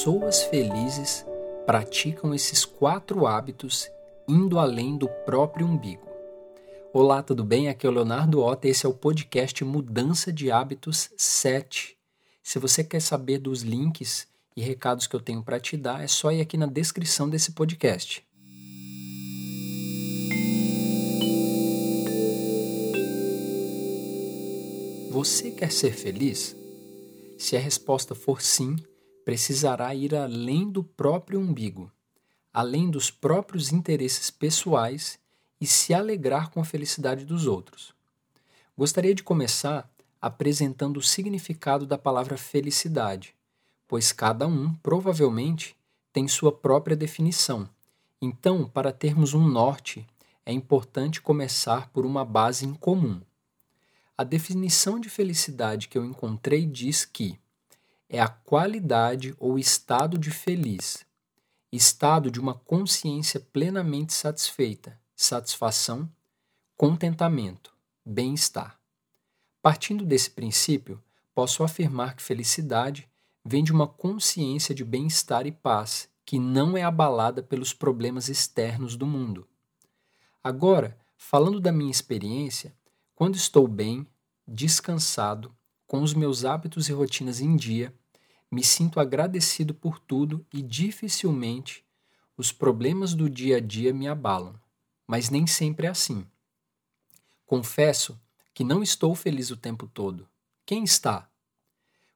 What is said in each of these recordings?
pessoas felizes praticam esses quatro hábitos indo além do próprio umbigo. Olá, tudo bem? Aqui é o Leonardo Ota e esse é o podcast Mudança de Hábitos 7. Se você quer saber dos links e recados que eu tenho para te dar, é só ir aqui na descrição desse podcast. Você quer ser feliz? Se a resposta for sim, precisará ir além do próprio umbigo, além dos próprios interesses pessoais e se alegrar com a felicidade dos outros. Gostaria de começar apresentando o significado da palavra felicidade, pois cada um provavelmente tem sua própria definição. Então, para termos um norte, é importante começar por uma base em comum. A definição de felicidade que eu encontrei diz que é a qualidade ou estado de feliz, estado de uma consciência plenamente satisfeita, satisfação, contentamento, bem-estar. Partindo desse princípio, posso afirmar que felicidade vem de uma consciência de bem-estar e paz que não é abalada pelos problemas externos do mundo. Agora, falando da minha experiência, quando estou bem, descansado, com os meus hábitos e rotinas em dia, me sinto agradecido por tudo e dificilmente os problemas do dia a dia me abalam. Mas nem sempre é assim. Confesso que não estou feliz o tempo todo. Quem está?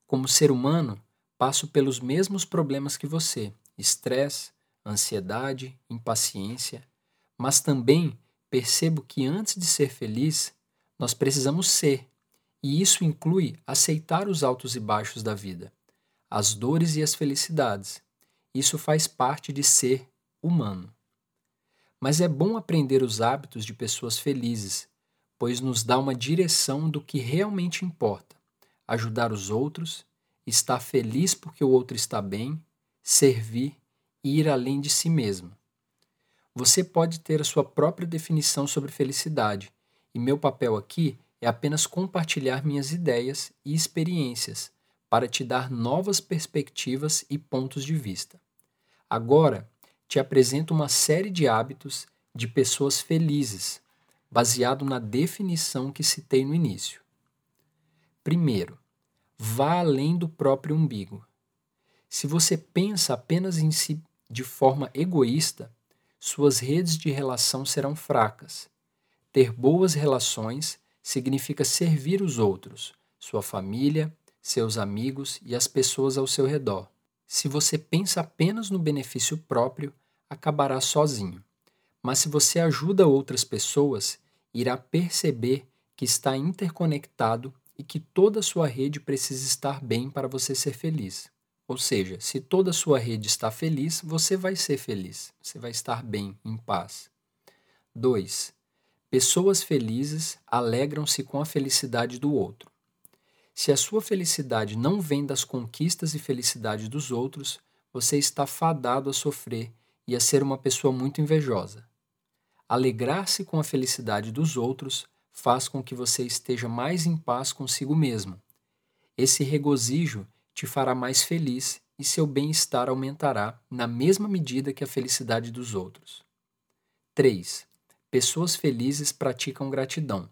Como ser humano, passo pelos mesmos problemas que você: estresse, ansiedade, impaciência, mas também percebo que antes de ser feliz, nós precisamos ser, e isso inclui aceitar os altos e baixos da vida, as dores e as felicidades. Isso faz parte de ser humano. Mas é bom aprender os hábitos de pessoas felizes, pois nos dá uma direção do que realmente importa: ajudar os outros, estar feliz porque o outro está bem, servir e ir além de si mesmo. Você pode ter a sua própria definição sobre felicidade e meu papel aqui é apenas compartilhar minhas ideias e experiências para te dar novas perspectivas e pontos de vista. Agora, te apresento uma série de hábitos de pessoas felizes, baseado na definição que citei no início. Primeiro, vá além do próprio umbigo. Se você pensa apenas em si de forma egoísta, suas redes de relação serão fracas ter boas relações significa servir os outros, sua família, seus amigos e as pessoas ao seu redor. Se você pensa apenas no benefício próprio, acabará sozinho. Mas se você ajuda outras pessoas, irá perceber que está interconectado e que toda a sua rede precisa estar bem para você ser feliz. Ou seja, se toda a sua rede está feliz, você vai ser feliz, você vai estar bem, em paz. 2. Pessoas felizes alegram-se com a felicidade do outro. Se a sua felicidade não vem das conquistas e felicidade dos outros, você está fadado a sofrer e a ser uma pessoa muito invejosa. Alegrar-se com a felicidade dos outros faz com que você esteja mais em paz consigo mesmo. Esse regozijo te fará mais feliz e seu bem-estar aumentará na mesma medida que a felicidade dos outros. 3. Pessoas felizes praticam gratidão.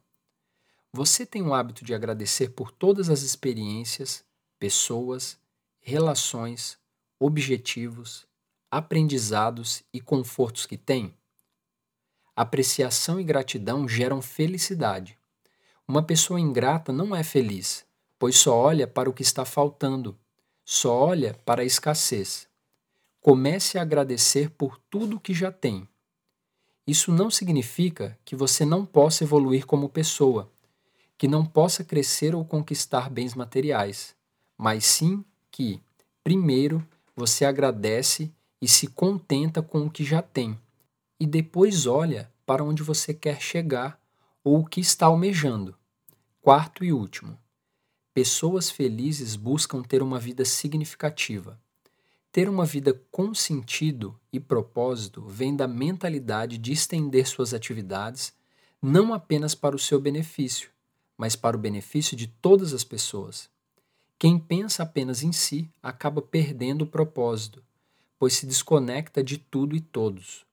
Você tem o hábito de agradecer por todas as experiências, pessoas, relações, objetivos, aprendizados e confortos que tem? Apreciação e gratidão geram felicidade. Uma pessoa ingrata não é feliz, pois só olha para o que está faltando, só olha para a escassez. Comece a agradecer por tudo que já tem isso não significa que você não possa evoluir como pessoa, que não possa crescer ou conquistar bens materiais, mas sim que, primeiro, você agradece e se contenta com o que já tem, e depois olha para onde você quer chegar ou o que está almejando. Quarto e último, pessoas felizes buscam ter uma vida significativa. Ter uma vida com sentido e propósito vem da mentalidade de estender suas atividades não apenas para o seu benefício, mas para o benefício de todas as pessoas. Quem pensa apenas em si acaba perdendo o propósito, pois se desconecta de tudo e todos.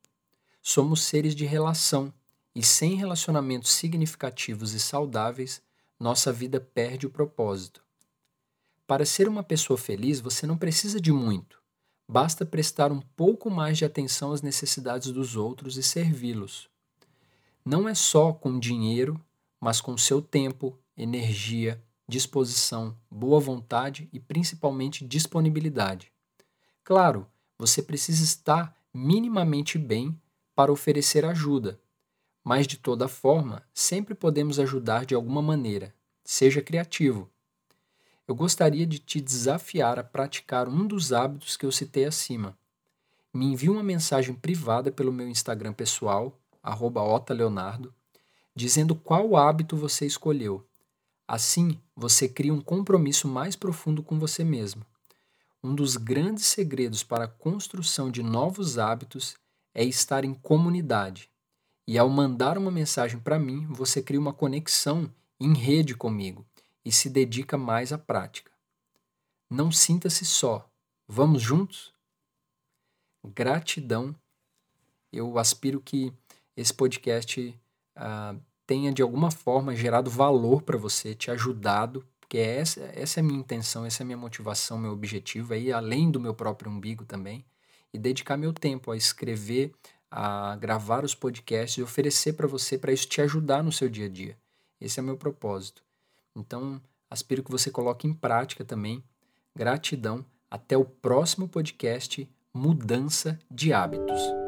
Somos seres de relação e sem relacionamentos significativos e saudáveis, nossa vida perde o propósito. Para ser uma pessoa feliz, você não precisa de muito. Basta prestar um pouco mais de atenção às necessidades dos outros e servi-los. Não é só com dinheiro, mas com seu tempo, energia, disposição, boa vontade e principalmente disponibilidade. Claro, você precisa estar minimamente bem para oferecer ajuda, mas de toda forma, sempre podemos ajudar de alguma maneira. Seja criativo. Eu gostaria de te desafiar a praticar um dos hábitos que eu citei acima. Me envie uma mensagem privada pelo meu Instagram pessoal, otaleonardo, dizendo qual hábito você escolheu. Assim, você cria um compromisso mais profundo com você mesmo. Um dos grandes segredos para a construção de novos hábitos é estar em comunidade. E ao mandar uma mensagem para mim, você cria uma conexão em rede comigo e se dedica mais à prática. Não sinta-se só. Vamos juntos? Gratidão. Eu aspiro que esse podcast uh, tenha de alguma forma gerado valor para você, te ajudado, porque essa, essa é a minha intenção, essa é a minha motivação, meu objetivo, é ir além do meu próprio umbigo também e dedicar meu tempo a escrever a gravar os podcasts e oferecer para você para isso te ajudar no seu dia a dia. Esse é o meu propósito. Então, aspiro que você coloque em prática também. Gratidão. Até o próximo podcast Mudança de Hábitos.